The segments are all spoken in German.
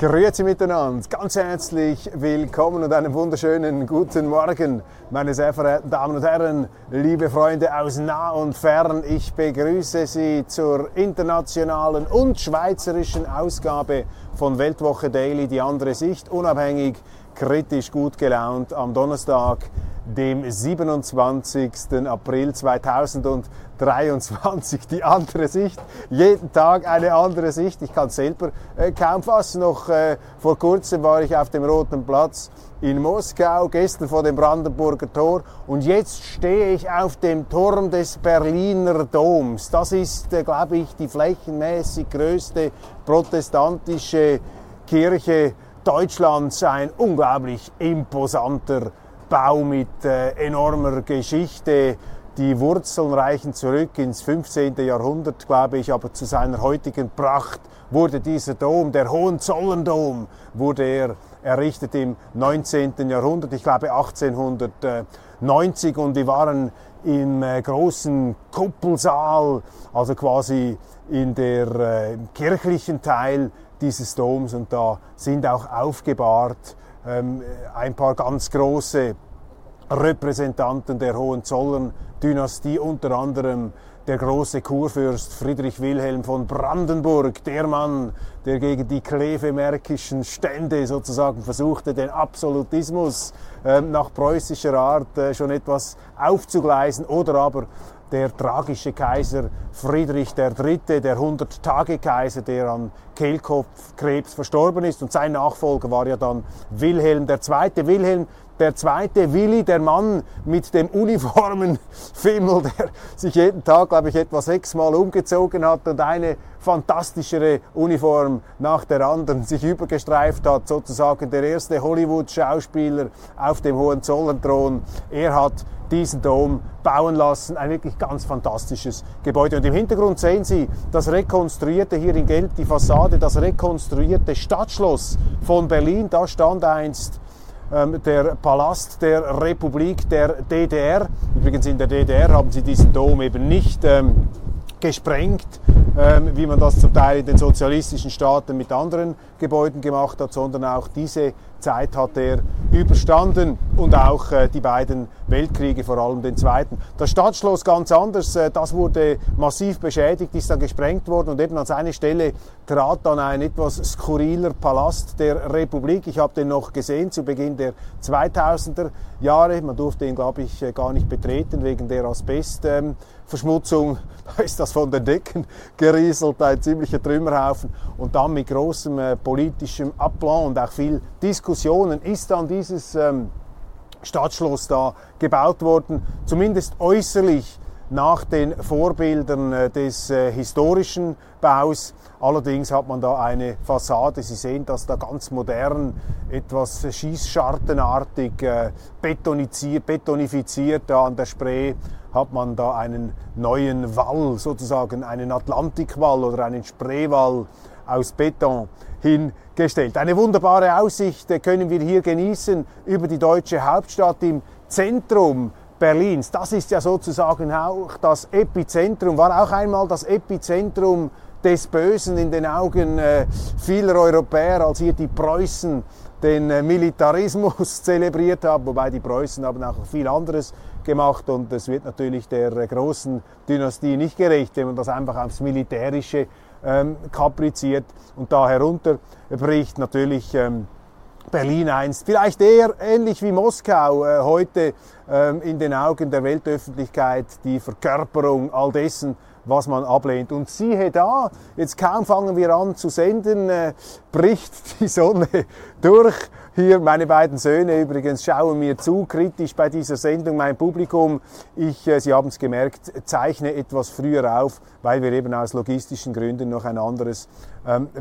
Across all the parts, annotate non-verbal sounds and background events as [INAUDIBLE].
Grüezi miteinander, ganz herzlich willkommen und einen wunderschönen guten Morgen, meine sehr verehrten Damen und Herren, liebe Freunde aus nah und fern. Ich begrüße Sie zur internationalen und schweizerischen Ausgabe von Weltwoche Daily, die andere Sicht, unabhängig, kritisch, gut gelaunt am Donnerstag, dem 27. April 2023. Die andere Sicht, jeden Tag eine andere Sicht. Ich kann es selber äh, kaum fassen. Noch äh, vor kurzem war ich auf dem Roten Platz in Moskau, gestern vor dem Brandenburger Tor und jetzt stehe ich auf dem Turm des Berliner Doms. Das ist, äh, glaube ich, die flächenmäßig größte protestantische Kirche Deutschlands. Ein unglaublich imposanter Bau mit äh, enormer Geschichte. Die Wurzeln reichen zurück ins 15. Jahrhundert, glaube ich, aber zu seiner heutigen Pracht wurde dieser Dom, der Hohenzollern-Dom, wurde er errichtet im 19. Jahrhundert, ich glaube 1890 und wir waren im äh, großen Kuppelsaal, also quasi in der äh, kirchlichen Teil dieses Doms. Und da sind auch aufgebahrt ähm, ein paar ganz große Repräsentanten der Hohenzollern-Dynastie, unter anderem der große Kurfürst Friedrich Wilhelm von Brandenburg, der Mann, der gegen die klevemärkischen Stände sozusagen versuchte, den Absolutismus äh, nach preußischer Art äh, schon etwas aufzugleisen oder aber der tragische Kaiser Friedrich III., der 100-Tage-Kaiser, der an Kehlkopfkrebs verstorben ist. Und sein Nachfolger war ja dann Wilhelm II. Wilhelm der zweite Willi, der Mann mit dem Uniformenfimmel, [LAUGHS] der sich jeden Tag, glaube ich, etwa sechsmal umgezogen hat und eine fantastischere Uniform nach der anderen sich übergestreift hat, sozusagen der erste Hollywood-Schauspieler auf dem Hohenzollern-Thron. Er hat diesen Dom bauen lassen. Ein wirklich ganz fantastisches Gebäude. Und im Hintergrund sehen Sie das rekonstruierte, hier in Gelb die Fassade, das rekonstruierte Stadtschloss von Berlin. Da stand einst der Palast der Republik der DDR. Übrigens in der DDR haben sie diesen Dom eben nicht ähm, gesprengt, ähm, wie man das zum Teil in den sozialistischen Staaten mit anderen Gebäuden gemacht hat, sondern auch diese Zeit hat er überstanden und auch äh, die beiden Weltkriege, vor allem den zweiten. Das Stadtschloss ganz anders, äh, das wurde massiv beschädigt, ist dann gesprengt worden und eben an seine Stelle trat dann ein etwas skurriler Palast der Republik. Ich habe den noch gesehen zu Beginn der 2000er Jahre. Man durfte ihn, glaube ich, äh, gar nicht betreten wegen der Asbestverschmutzung. [LAUGHS] da ist das von den Decken gerieselt, ein ziemlicher Trümmerhaufen. Und dann mit großem äh, politischem Aplomb und auch viel Diskussionen ist dann dieses ähm, Stadtschloss da gebaut worden, zumindest äußerlich nach den Vorbildern äh, des äh, historischen Baus. Allerdings hat man da eine Fassade. Sie sehen das da ganz modern, etwas schießschartenartig äh, betonifiziert da an der Spree hat man da einen neuen Wall, sozusagen einen Atlantikwall oder einen Spreewall aus Beton hingestellt. Eine wunderbare Aussicht können wir hier genießen über die deutsche Hauptstadt im Zentrum Berlins. Das ist ja sozusagen auch das Epizentrum, war auch einmal das Epizentrum des Bösen in den Augen äh, vieler Europäer, als hier die Preußen den äh, Militarismus [LAUGHS] zelebriert haben, wobei die Preußen haben auch viel anderes gemacht und es wird natürlich der großen Dynastie nicht gerecht, wenn man das einfach aufs Militärische ähm, kapriziert und da herunterbricht. Natürlich ähm, Berlin einst, vielleicht eher ähnlich wie Moskau äh, heute ähm, in den Augen der Weltöffentlichkeit die Verkörperung all dessen, was man ablehnt. Und siehe da, jetzt kaum fangen wir an zu senden, äh, bricht die Sonne [LAUGHS] durch. Hier meine beiden Söhne übrigens schauen mir zu, kritisch bei dieser Sendung. Mein Publikum, ich, äh, Sie haben es gemerkt, zeichne etwas früher auf, weil wir eben aus logistischen Gründen noch ein anderes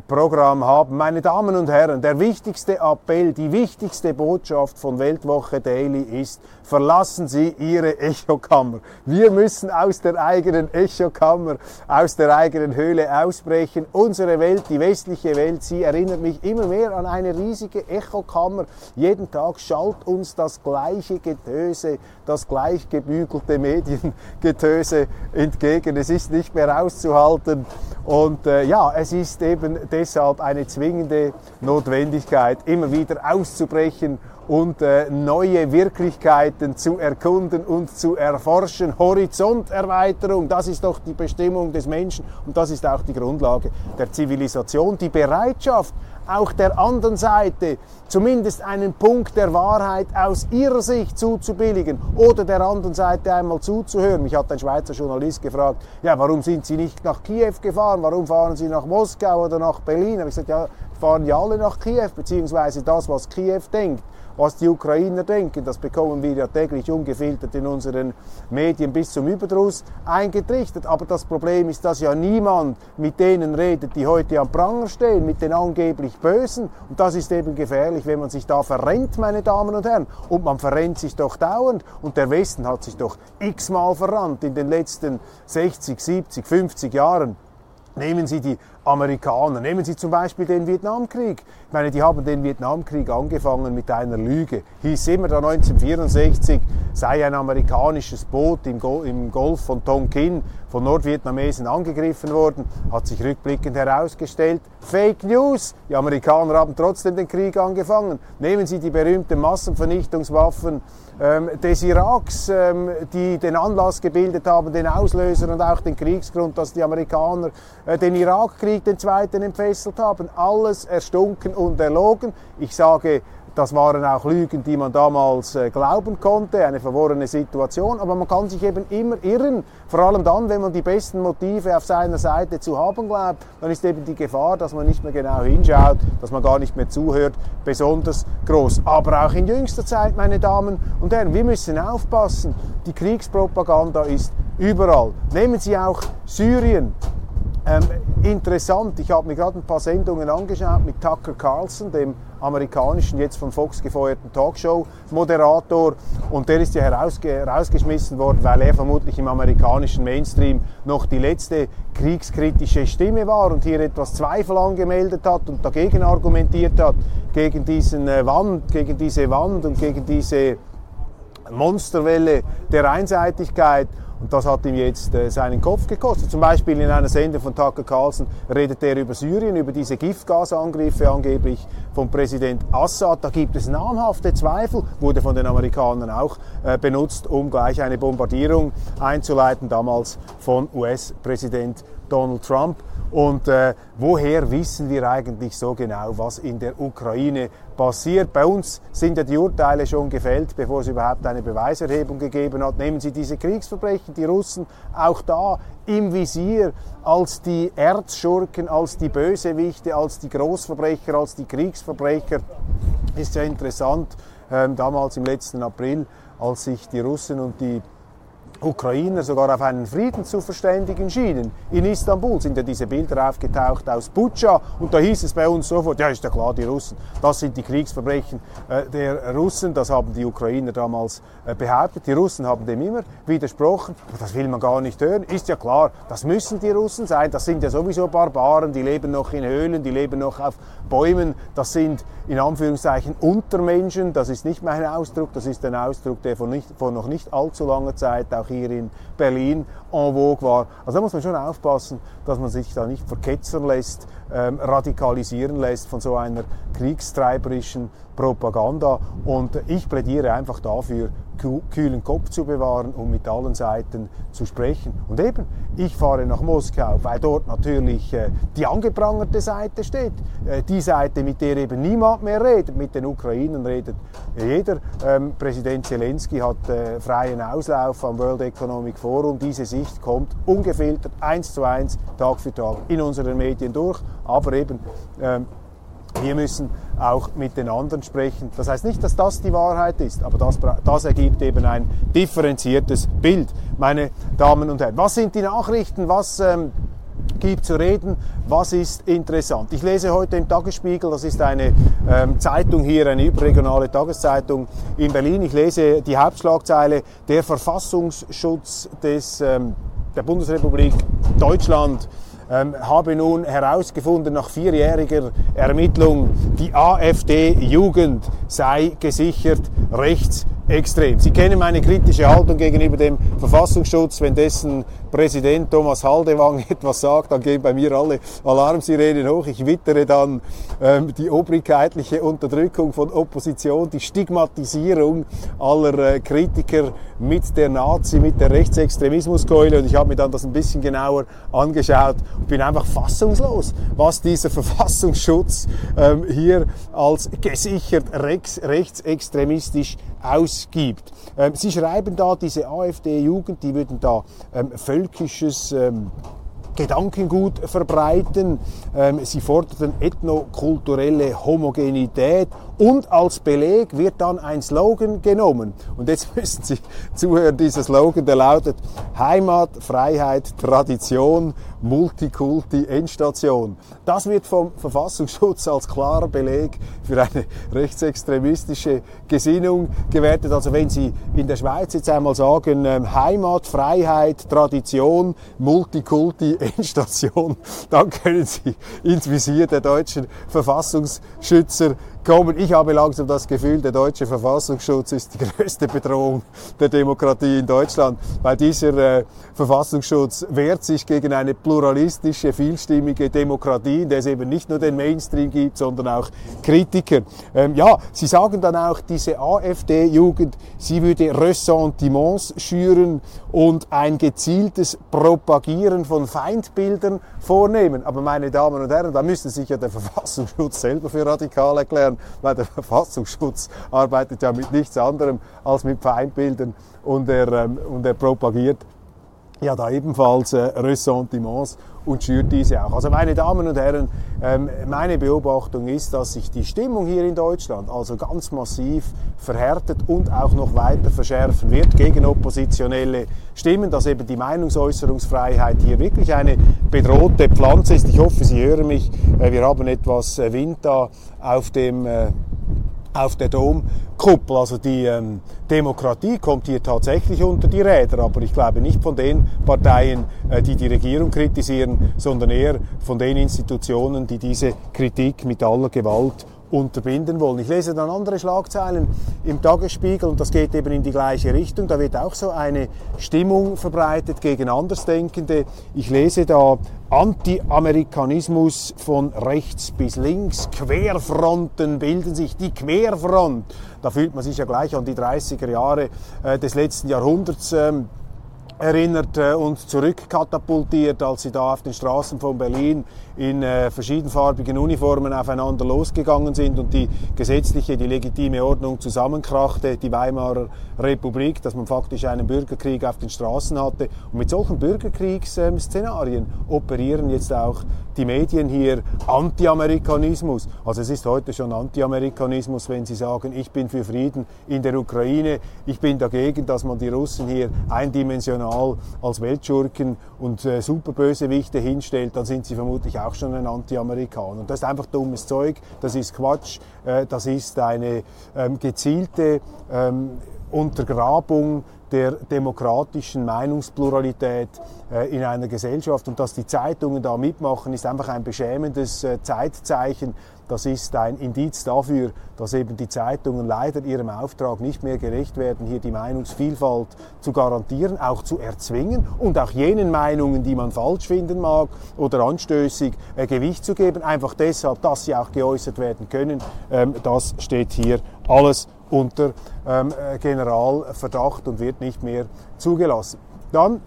Programm haben. Meine Damen und Herren, der wichtigste Appell, die wichtigste Botschaft von Weltwoche Daily ist, verlassen Sie Ihre Echokammer. Wir müssen aus der eigenen Echokammer, aus der eigenen Höhle ausbrechen. Unsere Welt, die westliche Welt, sie erinnert mich immer mehr an eine riesige Echokammer. Jeden Tag schallt uns das gleiche Getöse, das gleich gebügelte Mediengetöse entgegen. Es ist nicht mehr auszuhalten. Und äh, ja, es ist eben deshalb eine zwingende Notwendigkeit, immer wieder auszubrechen und äh, neue Wirklichkeiten zu erkunden und zu erforschen. Horizonterweiterung, das ist doch die Bestimmung des Menschen und das ist auch die Grundlage der Zivilisation. Die Bereitschaft, auch der anderen Seite zumindest einen Punkt der Wahrheit aus ihrer Sicht zuzubilligen oder der anderen Seite einmal zuzuhören. Mich hat ein Schweizer Journalist gefragt, ja, warum sind Sie nicht nach Kiew gefahren? Warum fahren Sie nach Moskau oder nach Berlin? Habe ich gesagt, ja, fahren ja alle nach Kiew, beziehungsweise das, was Kiew denkt was die Ukrainer denken. Das bekommen wir ja täglich ungefiltert in unseren Medien bis zum Überdruss eingetrichtert. Aber das Problem ist, dass ja niemand mit denen redet, die heute am Pranger stehen, mit den angeblich Bösen. Und das ist eben gefährlich, wenn man sich da verrennt, meine Damen und Herren. Und man verrennt sich doch dauernd. Und der Westen hat sich doch x-mal verrannt in den letzten 60, 70, 50 Jahren. Nehmen Sie die Amerikaner, nehmen Sie zum Beispiel den Vietnamkrieg. Ich meine, die haben den Vietnamkrieg angefangen mit einer Lüge. Hieß immer da 1964 sei ein amerikanisches Boot im, Golf von Tonkin von Nordvietnamesen angegriffen worden. Hat sich rückblickend herausgestellt, Fake News. Die Amerikaner haben trotzdem den Krieg angefangen. Nehmen Sie die berühmten Massenvernichtungswaffen des Iraks, ähm, die den Anlass gebildet haben, den Auslöser und auch den Kriegsgrund, dass die Amerikaner äh, den Irakkrieg, den zweiten, entfesselt haben. Alles erstunken und erlogen. Ich sage, das waren auch Lügen, die man damals äh, glauben konnte, eine verworrene Situation. Aber man kann sich eben immer irren, vor allem dann, wenn man die besten Motive auf seiner Seite zu haben glaubt. Dann ist eben die Gefahr, dass man nicht mehr genau hinschaut, dass man gar nicht mehr zuhört, besonders groß. Aber auch in jüngster Zeit, meine Damen und Herren, wir müssen aufpassen. Die Kriegspropaganda ist überall. Nehmen Sie auch Syrien. Ähm, interessant, ich habe mir gerade ein paar Sendungen angeschaut mit Tucker Carlson, dem amerikanischen, jetzt von Fox gefeuerten Talkshow-Moderator. Und der ist ja herausge rausgeschmissen worden, weil er vermutlich im amerikanischen Mainstream noch die letzte kriegskritische Stimme war und hier etwas Zweifel angemeldet hat und dagegen argumentiert hat, gegen, diesen, äh, Wand, gegen diese Wand und gegen diese Monsterwelle der Einseitigkeit. Und das hat ihm jetzt äh, seinen Kopf gekostet. Zum Beispiel in einer Sendung von Tucker Carlson redet er über Syrien, über diese Giftgasangriffe angeblich von Präsident Assad. Da gibt es namhafte Zweifel, wurde von den Amerikanern auch äh, benutzt, um gleich eine Bombardierung einzuleiten, damals von US-Präsident Donald Trump. Und äh, woher wissen wir eigentlich so genau, was in der Ukraine passiert? Bei uns sind ja die Urteile schon gefällt, bevor es überhaupt eine Beweiserhebung gegeben hat. Nehmen Sie diese Kriegsverbrechen, die Russen auch da im Visier als die Erzschurken, als die Bösewichte, als die Großverbrecher, als die Kriegsverbrecher. Ist ja interessant, ähm, damals im letzten April, als sich die Russen und die Ukrainer sogar auf einen Frieden zu verständigen schienen. In Istanbul sind ja diese Bilder aufgetaucht aus Butscha und da hieß es bei uns sofort, ja ist ja klar, die Russen, das sind die Kriegsverbrechen äh, der Russen, das haben die Ukrainer damals äh, behauptet. Die Russen haben dem immer widersprochen, das will man gar nicht hören. Ist ja klar, das müssen die Russen sein, das sind ja sowieso Barbaren, die leben noch in Höhlen, die leben noch auf Bäumen, das sind in Anführungszeichen Untermenschen, das ist nicht mein Ausdruck, das ist ein Ausdruck, der von, nicht, von noch nicht allzu langer Zeit auch hier in Berlin en vogue war. Also da muss man schon aufpassen, dass man sich da nicht verketzern lässt ähm, radikalisieren lässt von so einer kriegstreiberischen Propaganda. Und ich plädiere einfach dafür, kühlen Kopf zu bewahren und mit allen Seiten zu sprechen. Und eben, ich fahre nach Moskau, weil dort natürlich äh, die angeprangerte Seite steht. Äh, die Seite, mit der eben niemand mehr redet. Mit den Ukrainern redet jeder. Ähm, Präsident Zelensky hat äh, freien Auslauf am World Economic Forum. Diese Sicht kommt ungefiltert eins zu eins Tag für Tag in unseren Medien durch. Aber eben, ähm, wir müssen auch mit den anderen sprechen. Das heißt nicht, dass das die Wahrheit ist, aber das, das ergibt eben ein differenziertes Bild, meine Damen und Herren. Was sind die Nachrichten? Was ähm, gibt zu reden? Was ist interessant? Ich lese heute im Tagesspiegel, das ist eine ähm, Zeitung hier, eine überregionale Tageszeitung in Berlin. Ich lese die Hauptschlagzeile, der Verfassungsschutz des, ähm, der Bundesrepublik Deutschland ähm, habe nun herausgefunden, nach vierjähriger Ermittlung, die AfD-Jugend sei gesichert rechtsextrem. Sie kennen meine kritische Haltung gegenüber dem Verfassungsschutz, wenn dessen Präsident Thomas Haldewang [LAUGHS] etwas sagt, dann gehen bei mir alle Alarmsirenen hoch. Ich wittere dann ähm, die obrigkeitliche Unterdrückung von Opposition, die Stigmatisierung aller äh, Kritiker mit der Nazi, mit der Rechtsextremismuskeule. Und ich habe mir dann das ein bisschen genauer angeschaut und bin einfach fassungslos, was dieser [LAUGHS] Verfassungsschutz ähm, hier als gesichert rechts, rechtsextremistisch ausgibt. Ähm, Sie schreiben da, diese AfD-Jugend, die würden da ähm, völkisches ähm, Gedankengut verbreiten. Sie forderten ethnokulturelle Homogenität und als Beleg wird dann ein Slogan genommen. Und jetzt [LAUGHS] müssen Sie zuhören, dieser Slogan, der lautet Heimat, Freiheit, Tradition, Multikulti, Endstation. Das wird vom Verfassungsschutz als klarer Beleg für eine rechtsextremistische Gesinnung gewertet. Also wenn Sie in der Schweiz jetzt einmal sagen, ähm, Heimat, Freiheit, Tradition, Multikulti, [LAUGHS] Endstation, dann können Sie ins Visier der deutschen Verfassungsschützer kommen. Ich habe langsam das Gefühl, der deutsche Verfassungsschutz ist die größte Bedrohung der Demokratie in Deutschland, weil dieser äh, Verfassungsschutz wehrt sich gegen eine pluralistische, vielstimmige Demokratie, in der es eben nicht nur den Mainstream gibt, sondern auch Kritiker. Ähm, ja, Sie sagen dann auch, diese AfD-Jugend, sie würde Ressentiments schüren und ein gezieltes Propagieren von Feindbildern vornehmen. Aber meine Damen und Herren, da müsste sich ja der Verfassungsschutz selber für radikal erklären, weil der Verfassungsschutz arbeitet ja mit nichts anderem als mit Feindbildern und er, ähm, und er propagiert ja da ebenfalls äh, Ressentiments und schürt diese auch. Also meine Damen und Herren, ähm, meine Beobachtung ist, dass sich die Stimmung hier in Deutschland also ganz massiv verhärtet und auch noch weiter verschärfen wird gegen oppositionelle Stimmen, dass eben die Meinungsäußerungsfreiheit hier wirklich eine bedrohte Pflanze ist. Ich hoffe, Sie hören mich. Äh, wir haben etwas äh, Wind da auf dem äh, auf der Domkuppel. Also die ähm, Demokratie kommt hier tatsächlich unter die Räder, aber ich glaube nicht von den Parteien, äh, die die Regierung kritisieren, sondern eher von den Institutionen, die diese Kritik mit aller Gewalt unterbinden wollen. Ich lese dann andere Schlagzeilen im Tagesspiegel und das geht eben in die gleiche Richtung. Da wird auch so eine Stimmung verbreitet gegen Andersdenkende. Ich lese da Anti-Amerikanismus von rechts bis links, Querfronten bilden sich, die Querfront. Da fühlt man sich ja gleich an die 30er Jahre äh, des letzten Jahrhunderts. Ähm, erinnert äh, und zurückkatapultiert, als sie da auf den Straßen von Berlin in äh, verschiedenfarbigen Uniformen aufeinander losgegangen sind und die gesetzliche, die legitime Ordnung zusammenkrachte, die Weimarer Republik, dass man faktisch einen Bürgerkrieg auf den Straßen hatte. Und mit solchen Bürgerkriegsszenarien operieren jetzt auch die Medien hier Anti-Amerikanismus. Also es ist heute schon Anti-Amerikanismus, wenn sie sagen, ich bin für Frieden in der Ukraine, ich bin dagegen, dass man die Russen hier eindimensional als Weltschurken und äh, Superbösewichte hinstellt, dann sind sie vermutlich auch schon ein Anti-Amerikaner. Und das ist einfach dummes Zeug, das ist Quatsch, äh, das ist eine ähm, gezielte ähm, Untergrabung der demokratischen Meinungspluralität äh, in einer Gesellschaft. Und dass die Zeitungen da mitmachen, ist einfach ein beschämendes äh, Zeitzeichen. Das ist ein Indiz dafür, dass eben die Zeitungen leider ihrem Auftrag nicht mehr gerecht werden, hier die Meinungsvielfalt zu garantieren, auch zu erzwingen und auch jenen Meinungen, die man falsch finden mag oder anstößig, äh, Gewicht zu geben. Einfach deshalb, dass sie auch geäußert werden können. Ähm, das steht hier alles unter ähm, Generalverdacht und wird nicht mehr zugelassen. Dann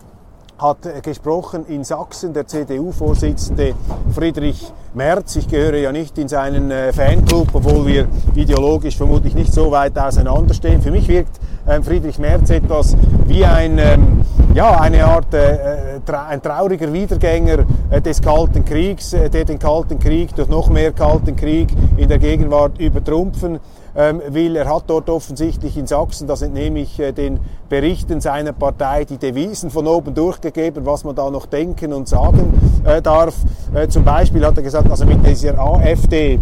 hat gesprochen in Sachsen der CDU-Vorsitzende Friedrich Merz. Ich gehöre ja nicht in seinen äh, Fanclub, obwohl wir ideologisch vermutlich nicht so weit auseinanderstehen. Für mich wirkt Friedrich Merz etwas wie ein, ähm, ja, eine Art äh, ein trauriger Wiedergänger des Kalten Kriegs, der den Kalten Krieg durch noch mehr Kalten Krieg in der Gegenwart übertrumpfen ähm, will. Er hat dort offensichtlich in Sachsen, das entnehme ich äh, den Berichten seiner Partei, die Devisen von oben durchgegeben, was man da noch denken und sagen äh, darf. Äh, zum Beispiel hat er gesagt, also mit dieser AfD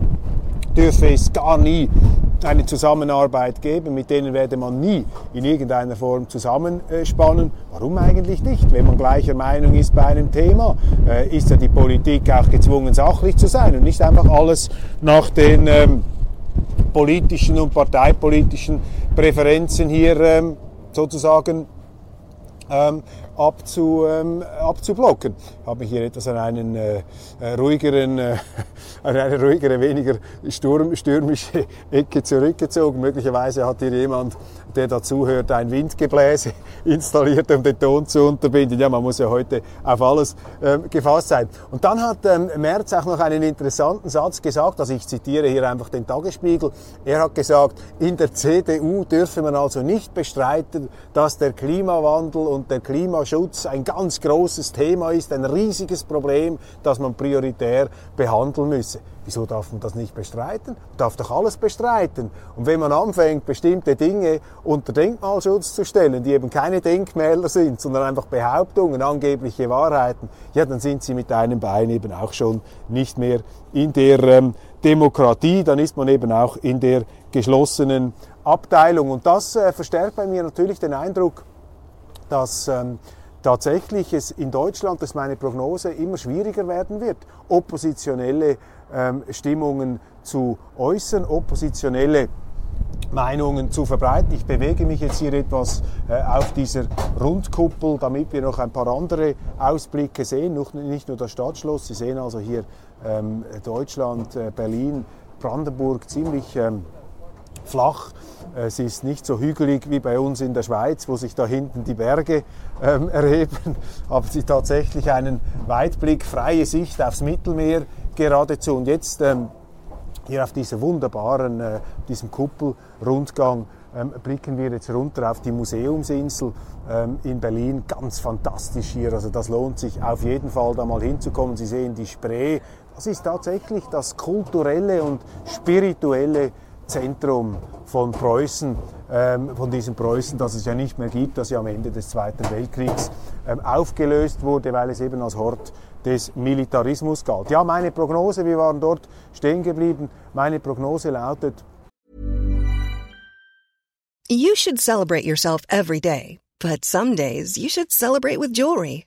dürfe es gar nie eine Zusammenarbeit geben, mit denen werde man nie in irgendeiner Form zusammenspannen. Warum eigentlich nicht? Wenn man gleicher Meinung ist bei einem Thema, ist ja die Politik auch gezwungen, sachlich zu sein und nicht einfach alles nach den ähm, politischen und parteipolitischen Präferenzen hier ähm, sozusagen ähm, abzu, ähm, abzublocken. Ich habe mich hier etwas an einen äh, äh ruhigeren, äh, [LAUGHS] an eine ruhigere, weniger sturm, stürmische [LAUGHS] Ecke zurückgezogen. Möglicherweise hat hier jemand, der dazuhört, ein Windgebläse [LAUGHS] installiert, um den Ton zu unterbinden. Ja, man muss ja heute auf alles ähm, gefasst sein. Und dann hat ähm, Merz auch noch einen interessanten Satz gesagt, also ich zitiere hier einfach den Tagesspiegel. Er hat gesagt, in der CDU dürfe man also nicht bestreiten, dass der Klimawandel und der Klimaschutz ein ganz großes Thema ist, ein riesiges Problem, das man prioritär behandeln müsse. Wieso darf man das nicht bestreiten? Man darf doch alles bestreiten. Und wenn man anfängt, bestimmte Dinge unter Denkmalschutz zu stellen, die eben keine Denkmäler sind, sondern einfach Behauptungen, angebliche Wahrheiten, ja, dann sind sie mit einem Bein eben auch schon nicht mehr in der ähm, Demokratie, dann ist man eben auch in der geschlossenen Abteilung. Und das äh, verstärkt bei mir natürlich den Eindruck, dass ähm, tatsächlich es in Deutschland, das ist meine Prognose, immer schwieriger werden wird, oppositionelle ähm, Stimmungen zu äußern, oppositionelle Meinungen zu verbreiten. Ich bewege mich jetzt hier etwas äh, auf dieser Rundkuppel, damit wir noch ein paar andere Ausblicke sehen, nicht nur das Stadtschloss. Sie sehen also hier ähm, Deutschland, äh, Berlin, Brandenburg ziemlich ähm, flach. Es ist nicht so hügelig wie bei uns in der Schweiz, wo sich da hinten die Berge ähm, [LAUGHS] erheben, aber sie tatsächlich einen Weitblick, freie Sicht aufs Mittelmeer geradezu. Und jetzt ähm, hier auf dieser wunderbaren, äh, diesem Kuppelrundgang ähm, blicken wir jetzt runter auf die Museumsinsel ähm, in Berlin. Ganz fantastisch hier. Also das lohnt sich auf jeden Fall da mal hinzukommen. Sie sehen die Spree. Das ist tatsächlich das kulturelle und spirituelle Zentrum von Preußen, ähm, von diesem Preußen, das es ja nicht mehr gibt, das ja am Ende des Zweiten Weltkriegs ähm, aufgelöst wurde, weil es eben als Hort des Militarismus galt. Ja, meine Prognose, wir waren dort stehen geblieben, meine Prognose lautet. You should celebrate yourself every day, but some days you should celebrate with jewelry.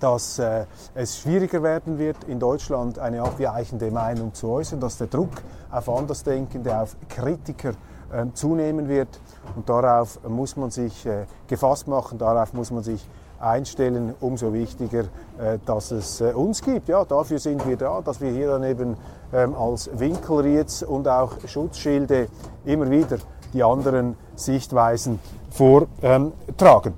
Dass äh, es schwieriger werden wird, in Deutschland eine abweichende Meinung zu äußern, dass der Druck auf Andersdenkende, auf Kritiker ähm, zunehmen wird. Und darauf muss man sich äh, gefasst machen, darauf muss man sich einstellen. Umso wichtiger, äh, dass es äh, uns gibt. Ja, dafür sind wir da, dass wir hier dann eben ähm, als Winkelrieds und auch Schutzschilde immer wieder die anderen Sichtweisen vortragen.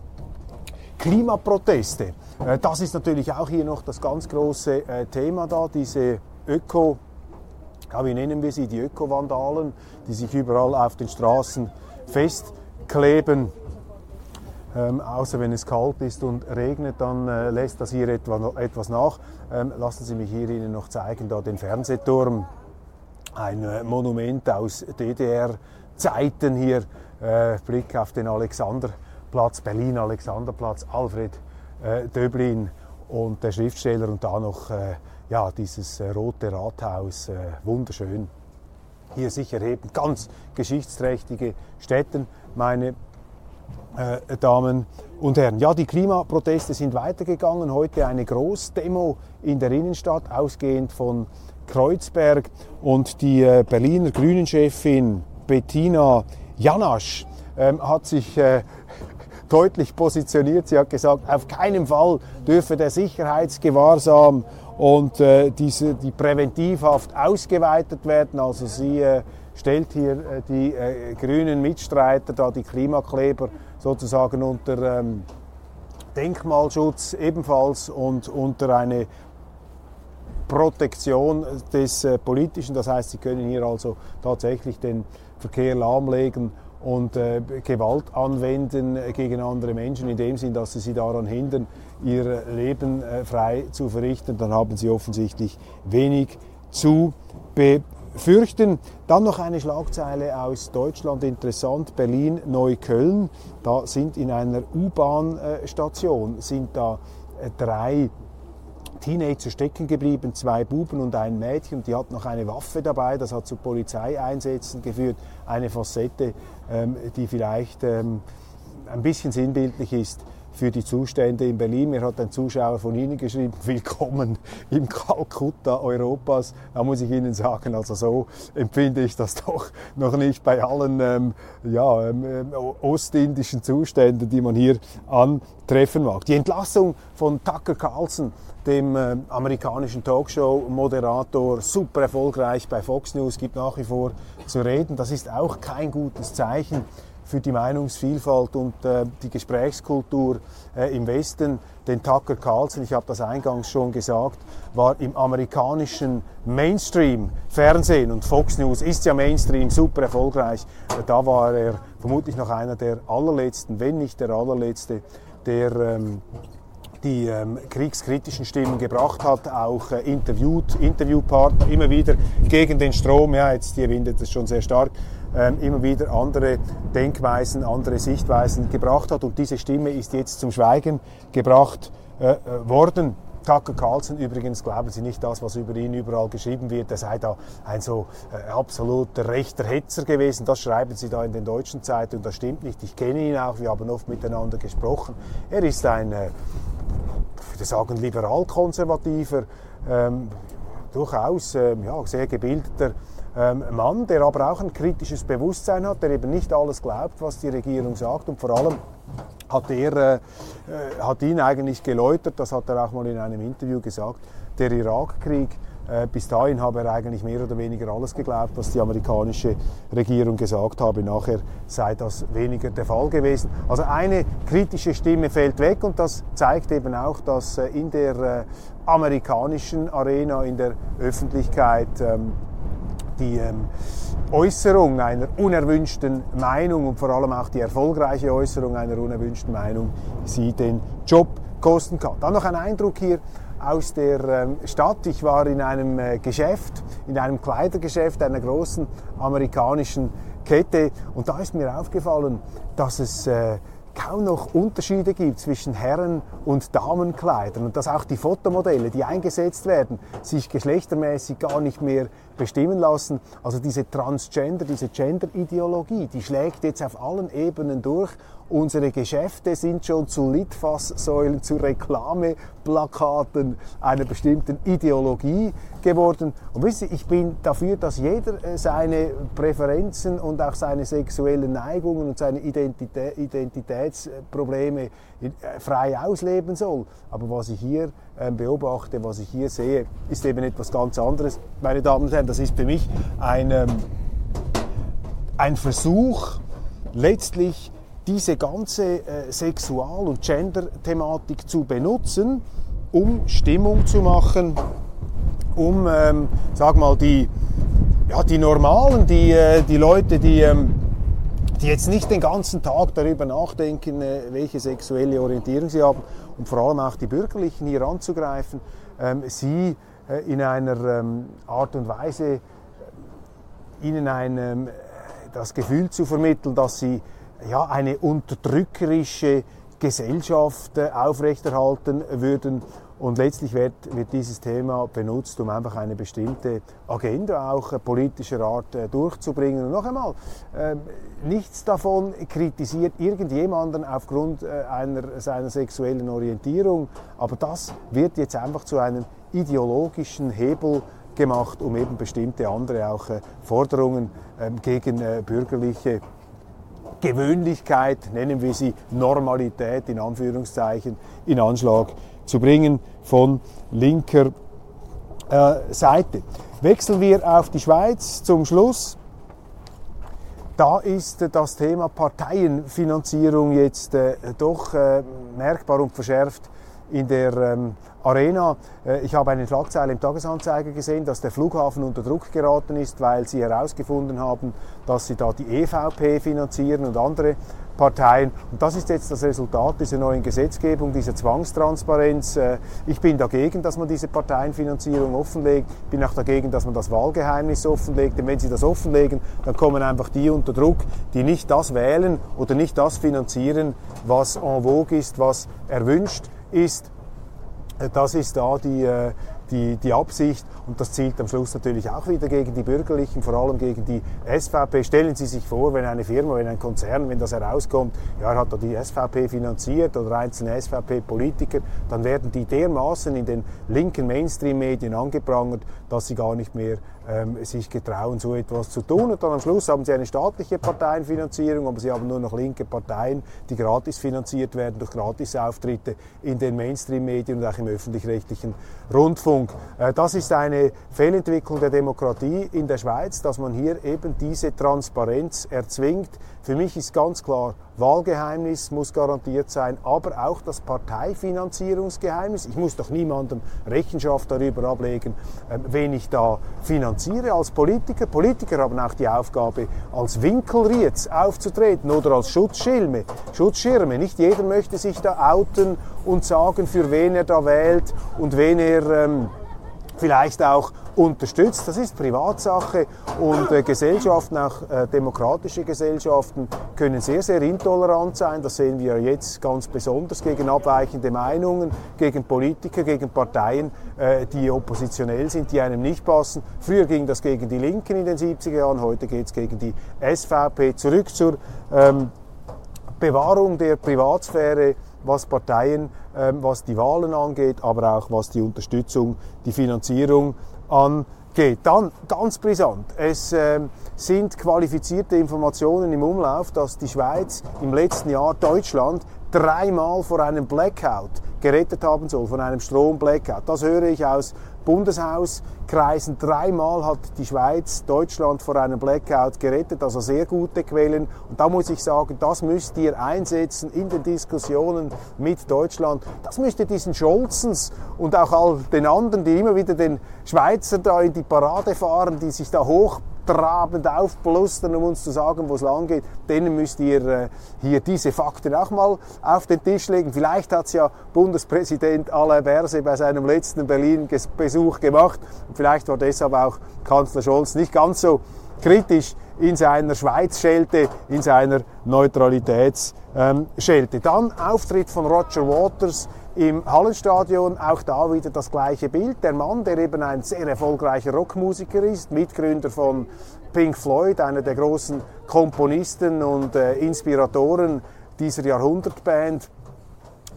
Klimaproteste. Äh, das ist natürlich auch hier noch das ganz große äh, Thema da, diese Öko, wie nennen wir sie, die Öko-Vandalen, die sich überall auf den Straßen festkleben. Ähm, außer wenn es kalt ist und regnet, dann äh, lässt das hier etwa, etwas nach. Ähm, lassen Sie mich hier Ihnen noch zeigen, da den Fernsehturm, ein äh, Monument aus DDR-Zeiten hier, äh, Blick auf den Alexanderplatz, Berlin-Alexanderplatz, Alfred äh, Döblin und der Schriftsteller und da noch äh, ja, dieses äh, rote Rathaus, äh, wunderschön. Hier sich erheben, ganz geschichtsträchtige Städten, meine äh, Damen und Herren. Ja, die Klimaproteste sind weitergegangen. Heute eine Großdemo in der Innenstadt, ausgehend von Kreuzberg. Und die Berliner Grünen-Chefin Bettina Janasch ähm, hat sich äh, deutlich positioniert. Sie hat gesagt, auf keinen Fall dürfe der Sicherheitsgewahrsam und äh, diese, die Präventivhaft ausgeweitet werden. Also sie äh, stellt hier äh, die äh, grünen Mitstreiter, da die Klimakleber sozusagen unter ähm, Denkmalschutz ebenfalls und unter eine Protektion des äh, Politischen. Das heißt, sie können hier also tatsächlich den Verkehr lahmlegen und äh, Gewalt anwenden gegen andere Menschen, in dem Sinn, dass sie sie daran hindern, ihr Leben äh, frei zu verrichten, dann haben sie offensichtlich wenig zu befürchten. Dann noch eine Schlagzeile aus Deutschland, interessant, Berlin-Neukölln. Da sind in einer U-Bahn-Station äh, sind da äh, drei Teenager stecken geblieben, zwei Buben und ein Mädchen. Die hat noch eine Waffe dabei, das hat zu Polizeieinsätzen geführt. Eine Facette, ähm, die vielleicht ähm, ein bisschen sinnbildlich ist für die Zustände in Berlin. Mir hat ein Zuschauer von Ihnen geschrieben, [LAUGHS] willkommen im Kalkutta Europas. Da muss ich Ihnen sagen, also so empfinde ich das [LAUGHS] doch noch nicht bei allen ähm, ja, ähm, ähm ostindischen Zuständen, die man hier antreffen mag. Die Entlassung von Tucker Carlson, dem äh, amerikanischen Talkshow-Moderator, super erfolgreich bei Fox News, gibt nach wie vor zu reden. Das ist auch kein gutes Zeichen für die Meinungsvielfalt und äh, die Gesprächskultur äh, im Westen. Denn Tucker Carlson, ich habe das eingangs schon gesagt, war im amerikanischen Mainstream-Fernsehen und Fox News ist ja Mainstream super erfolgreich. Da war er vermutlich noch einer der allerletzten, wenn nicht der allerletzte, der ähm, die ähm, kriegskritischen Stimmen gebracht hat, auch äh, interviewt, Interviewpartner immer wieder gegen den Strom, ja, jetzt hier windet es schon sehr stark, immer wieder andere Denkweisen, andere Sichtweisen gebracht hat und diese Stimme ist jetzt zum Schweigen gebracht äh, äh worden. Tucker Carlson übrigens, glauben Sie nicht das, was über ihn überall geschrieben wird, er sei da ein so äh, absoluter rechter Hetzer gewesen. Das schreiben Sie da in den deutschen Zeitungen, das stimmt nicht. Ich kenne ihn auch, wir haben oft miteinander gesprochen. Er ist ein äh, würde sagen, liberal-konservativer, ähm, durchaus ähm, ja, sehr gebildeter ähm, Mann, der aber auch ein kritisches Bewusstsein hat, der eben nicht alles glaubt, was die Regierung sagt und vor allem hat er äh, äh hat ihn eigentlich geläutert, das hat er auch mal in einem Interview gesagt, der Irakkrieg äh, bis dahin habe er eigentlich mehr oder weniger alles geglaubt, was die amerikanische Regierung gesagt habe. Nachher sei das weniger der Fall gewesen. Also eine kritische Stimme fällt weg und das zeigt eben auch, dass äh, in der amerikanischen Arena, in der Öffentlichkeit ähm, die ähm, Äußerung einer unerwünschten Meinung und vor allem auch die erfolgreiche Äußerung einer unerwünschten Meinung sie den Job kosten kann. Dann noch ein Eindruck hier aus der ähm, Stadt. Ich war in einem äh, Geschäft, in einem Kleidergeschäft einer großen amerikanischen Kette und da ist mir aufgefallen, dass es äh, kaum noch Unterschiede gibt zwischen Herren- und Damenkleidern und dass auch die Fotomodelle, die eingesetzt werden, sich geschlechtermäßig gar nicht mehr bestimmen lassen. Also diese Transgender, diese Gender-Ideologie, die schlägt jetzt auf allen Ebenen durch Unsere Geschäfte sind schon zu Litfaßsäulen, zu Reklameplakaten einer bestimmten Ideologie geworden. Und wisst ihr, ich bin dafür, dass jeder äh, seine Präferenzen und auch seine sexuellen Neigungen und seine Identitä Identitätsprobleme äh, frei ausleben soll. Aber was ich hier ähm, beobachte, was ich hier sehe, ist eben etwas ganz anderes. Meine Damen und Herren, das ist für mich ein, ähm, ein Versuch, letztlich diese ganze äh, Sexual- und Gender-Thematik zu benutzen, um Stimmung zu machen, um, ähm, sag mal, die, ja, die Normalen, die, äh, die Leute, die, ähm, die jetzt nicht den ganzen Tag darüber nachdenken, äh, welche sexuelle Orientierung sie haben, und vor allem auch die Bürgerlichen hier anzugreifen, ähm, sie äh, in einer ähm, Art und Weise, äh, ihnen ein, ähm, das Gefühl zu vermitteln, dass sie ja, eine unterdrückerische Gesellschaft äh, aufrechterhalten würden. Und letztlich wird, wird, dieses Thema benutzt, um einfach eine bestimmte Agenda auch äh, politischer Art äh, durchzubringen. Und noch einmal, äh, nichts davon kritisiert irgendjemanden aufgrund äh, einer, seiner sexuellen Orientierung, aber das wird jetzt einfach zu einem ideologischen Hebel gemacht, um eben bestimmte andere auch äh, Forderungen ähm, gegen bürgerliche Gewöhnlichkeit, nennen wir sie Normalität in Anführungszeichen, in Anschlag zu bringen von linker äh, Seite. Wechseln wir auf die Schweiz zum Schluss. Da ist das Thema Parteienfinanzierung jetzt äh, doch äh, merkbar und verschärft in der ähm, Arena. Äh, ich habe eine Schlagzeile im Tagesanzeiger gesehen, dass der Flughafen unter Druck geraten ist, weil sie herausgefunden haben, dass sie da die EVP finanzieren und andere Parteien. Und das ist jetzt das Resultat dieser neuen Gesetzgebung, dieser Zwangstransparenz. Äh, ich bin dagegen, dass man diese Parteienfinanzierung offenlegt. Ich bin auch dagegen, dass man das Wahlgeheimnis offenlegt. Denn wenn Sie das offenlegen, dann kommen einfach die unter Druck, die nicht das wählen oder nicht das finanzieren, was en vogue ist, was erwünscht ist. Das ist da die, äh, die, die Absicht und das zielt am Schluss natürlich auch wieder gegen die Bürgerlichen, vor allem gegen die SVP. Stellen Sie sich vor, wenn eine Firma, wenn ein Konzern, wenn das herauskommt, ja, er hat da die SVP finanziert oder einzelne SVP-Politiker, dann werden die dermaßen in den linken Mainstream-Medien angeprangert, dass sie gar nicht mehr ähm, sich getrauen, so etwas zu tun. Und dann am Schluss haben sie eine staatliche Parteienfinanzierung, aber sie haben nur noch linke Parteien, die gratis finanziert werden durch Gratisauftritte in den Mainstream-Medien und auch im öffentlich-rechtlichen Rundfunk. Äh, das ist eine Fehlentwicklung der Demokratie in der Schweiz, dass man hier eben diese Transparenz erzwingt. Für mich ist ganz klar, Wahlgeheimnis muss garantiert sein, aber auch das Parteifinanzierungsgeheimnis. Ich muss doch niemandem Rechenschaft darüber ablegen, ähm, wen ich da finanziere als Politiker. Politiker haben auch die Aufgabe, als Winkelrieds aufzutreten oder als Schutzschirme. Schutzschirme. Nicht jeder möchte sich da outen und sagen, für wen er da wählt und wen er ähm, vielleicht auch unterstützt. Das ist Privatsache und äh, Gesellschaften, auch äh, demokratische Gesellschaften, können sehr, sehr intolerant sein. Das sehen wir jetzt ganz besonders gegen abweichende Meinungen, gegen Politiker, gegen Parteien, äh, die oppositionell sind, die einem nicht passen. Früher ging das gegen die Linken in den 70er Jahren, heute geht es gegen die SVP. Zurück zur ähm, Bewahrung der Privatsphäre was Parteien, ähm, was die Wahlen angeht, aber auch was die Unterstützung, die Finanzierung angeht. Dann ganz brisant, es äh, sind qualifizierte Informationen im Umlauf, dass die Schweiz im letzten Jahr Deutschland dreimal vor einem Blackout gerettet haben soll, von einem Stromblackout. Das höre ich aus Bundeshauskreisen. Dreimal hat die Schweiz Deutschland vor einem Blackout gerettet, also sehr gute Quellen. Und da muss ich sagen, das müsst ihr einsetzen in den Diskussionen mit Deutschland. Das müsst ihr diesen Scholzens und auch all den anderen, die immer wieder den Schweizer da in die Parade fahren, die sich da hoch trabend aufblustern, um uns zu sagen, wo es lang geht, denen müsst ihr äh, hier diese Fakten auch mal auf den Tisch legen. Vielleicht hat es ja Bundespräsident Alain Berset bei seinem letzten Berlin-Besuch gemacht. Und vielleicht war deshalb auch Kanzler Scholz nicht ganz so kritisch in seiner Schweiz-Schelte, in seiner Neutralitätsschelte. Ähm, Dann Auftritt von Roger Waters im Hallenstadion auch da wieder das gleiche Bild. Der Mann, der eben ein sehr erfolgreicher Rockmusiker ist, Mitgründer von Pink Floyd, einer der großen Komponisten und äh, Inspiratoren dieser Jahrhundertband.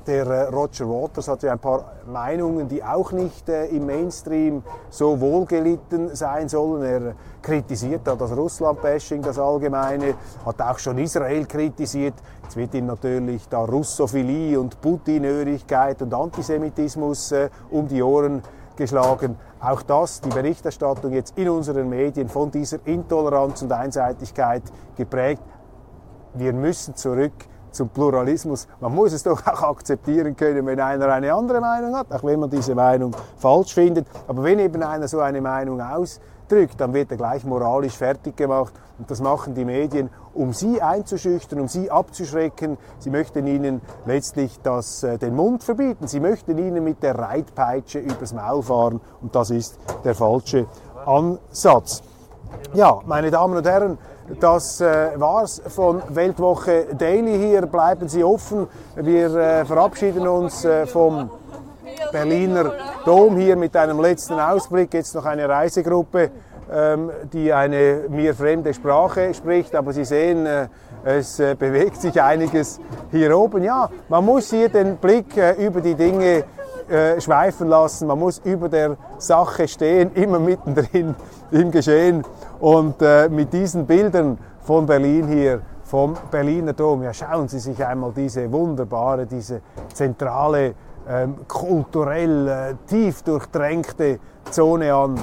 Der äh, Roger Waters hat ja ein paar Meinungen, die auch nicht äh, im Mainstream so wohlgelitten sein sollen. Er kritisiert da das Russland-Bashing, das allgemeine, hat auch schon Israel kritisiert. Jetzt wird ihm natürlich da Russophilie und Putinörigkeit und Antisemitismus äh, um die Ohren geschlagen. Auch das, die Berichterstattung jetzt in unseren Medien von dieser Intoleranz und Einseitigkeit geprägt. Wir müssen zurück zum Pluralismus. Man muss es doch auch akzeptieren können, wenn einer eine andere Meinung hat, auch wenn man diese Meinung falsch findet. Aber wenn eben einer so eine Meinung ausdrückt, dann wird er gleich moralisch fertig gemacht. Und das machen die Medien, um sie einzuschüchtern, um sie abzuschrecken. Sie möchten ihnen letztlich das, äh, den Mund verbieten. Sie möchten ihnen mit der Reitpeitsche übers Maul fahren. Und das ist der falsche Ansatz. Ja, meine Damen und Herren, das äh, war's von Weltwoche Daily hier. Bleiben Sie offen. Wir äh, verabschieden uns äh, vom Berliner Dom hier mit einem letzten Ausblick. Jetzt noch eine Reisegruppe, ähm, die eine mir fremde Sprache spricht. Aber Sie sehen, es bewegt sich einiges hier oben. Ja, man muss hier den Blick über die Dinge äh, schweifen lassen. Man muss über der Sache stehen, [LAUGHS] immer mittendrin im Geschehen. Und äh, mit diesen Bildern von Berlin hier, vom Berliner Dom, ja, schauen Sie sich einmal diese wunderbare, diese zentrale, ähm, kulturell äh, tief durchdrängte Zone an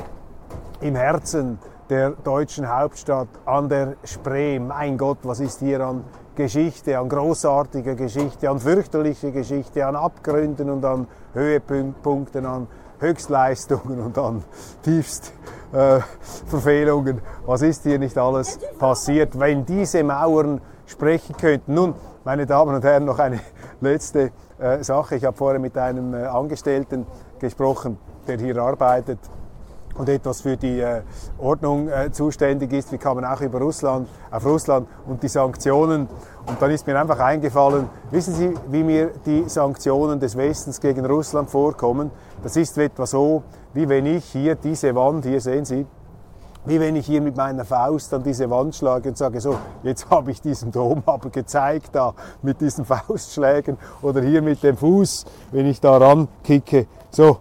im Herzen der deutschen Hauptstadt an der Spree. Mein Gott, was ist hier an Geschichte, an großartiger Geschichte, an fürchterlicher Geschichte, an Abgründen und an Höhepunkten, an Höchstleistungen und an Tiefstverfehlungen. Äh, Was ist hier nicht alles passiert, wenn diese Mauern sprechen könnten? Nun, meine Damen und Herren, noch eine letzte äh, Sache. Ich habe vorher mit einem äh, Angestellten gesprochen, der hier arbeitet und etwas für die äh, Ordnung äh, zuständig ist. Wir kamen auch über Russland, auf Russland und die Sanktionen. Und dann ist mir einfach eingefallen, wissen Sie, wie mir die Sanktionen des Westens gegen Russland vorkommen? Das ist etwa so, wie wenn ich hier diese Wand, hier sehen Sie, wie wenn ich hier mit meiner Faust an diese Wand schlage und sage, so, jetzt habe ich diesen Dom aber gezeigt da mit diesen Faustschlägen oder hier mit dem Fuß, wenn ich da rankicke. So,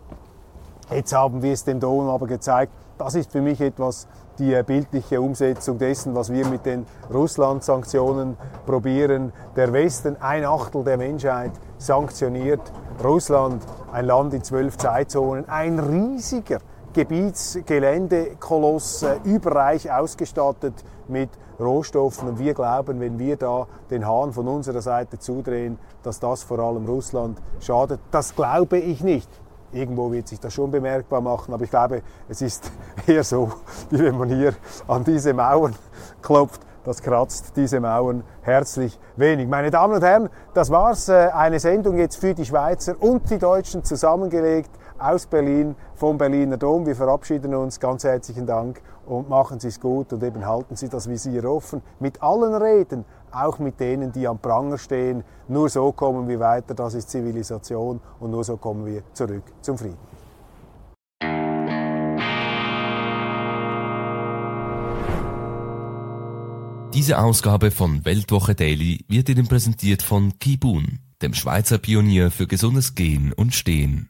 Jetzt haben wir es dem Dom aber gezeigt. Das ist für mich etwas die äh, bildliche Umsetzung dessen, was wir mit den Russland-Sanktionen probieren. Der Westen, ein Achtel der Menschheit, sanktioniert Russland, ein Land in zwölf Zeitzonen, ein riesiger Gebietsgeländekoloss, äh, überreich ausgestattet mit Rohstoffen. Und wir glauben, wenn wir da den Hahn von unserer Seite zudrehen, dass das vor allem Russland schadet. Das glaube ich nicht. Irgendwo wird sich das schon bemerkbar machen, aber ich glaube, es ist [LAUGHS] eher so, wie wenn man hier an diese Mauern klopft. Das kratzt diese Mauern herzlich wenig. Meine Damen und Herren, das war's. Äh, eine Sendung jetzt für die Schweizer und die Deutschen zusammengelegt aus Berlin vom Berliner Dom. Wir verabschieden uns. Ganz herzlichen Dank und machen Sie es gut und eben halten Sie das Visier offen. Mit allen Reden, auch mit denen, die am Pranger stehen. Nur so kommen wir weiter, das ist Zivilisation und nur so kommen wir zurück zum Frieden. Diese Ausgabe von Weltwoche Daily wird Ihnen präsentiert von Kibun, dem Schweizer Pionier für gesundes Gehen und Stehen.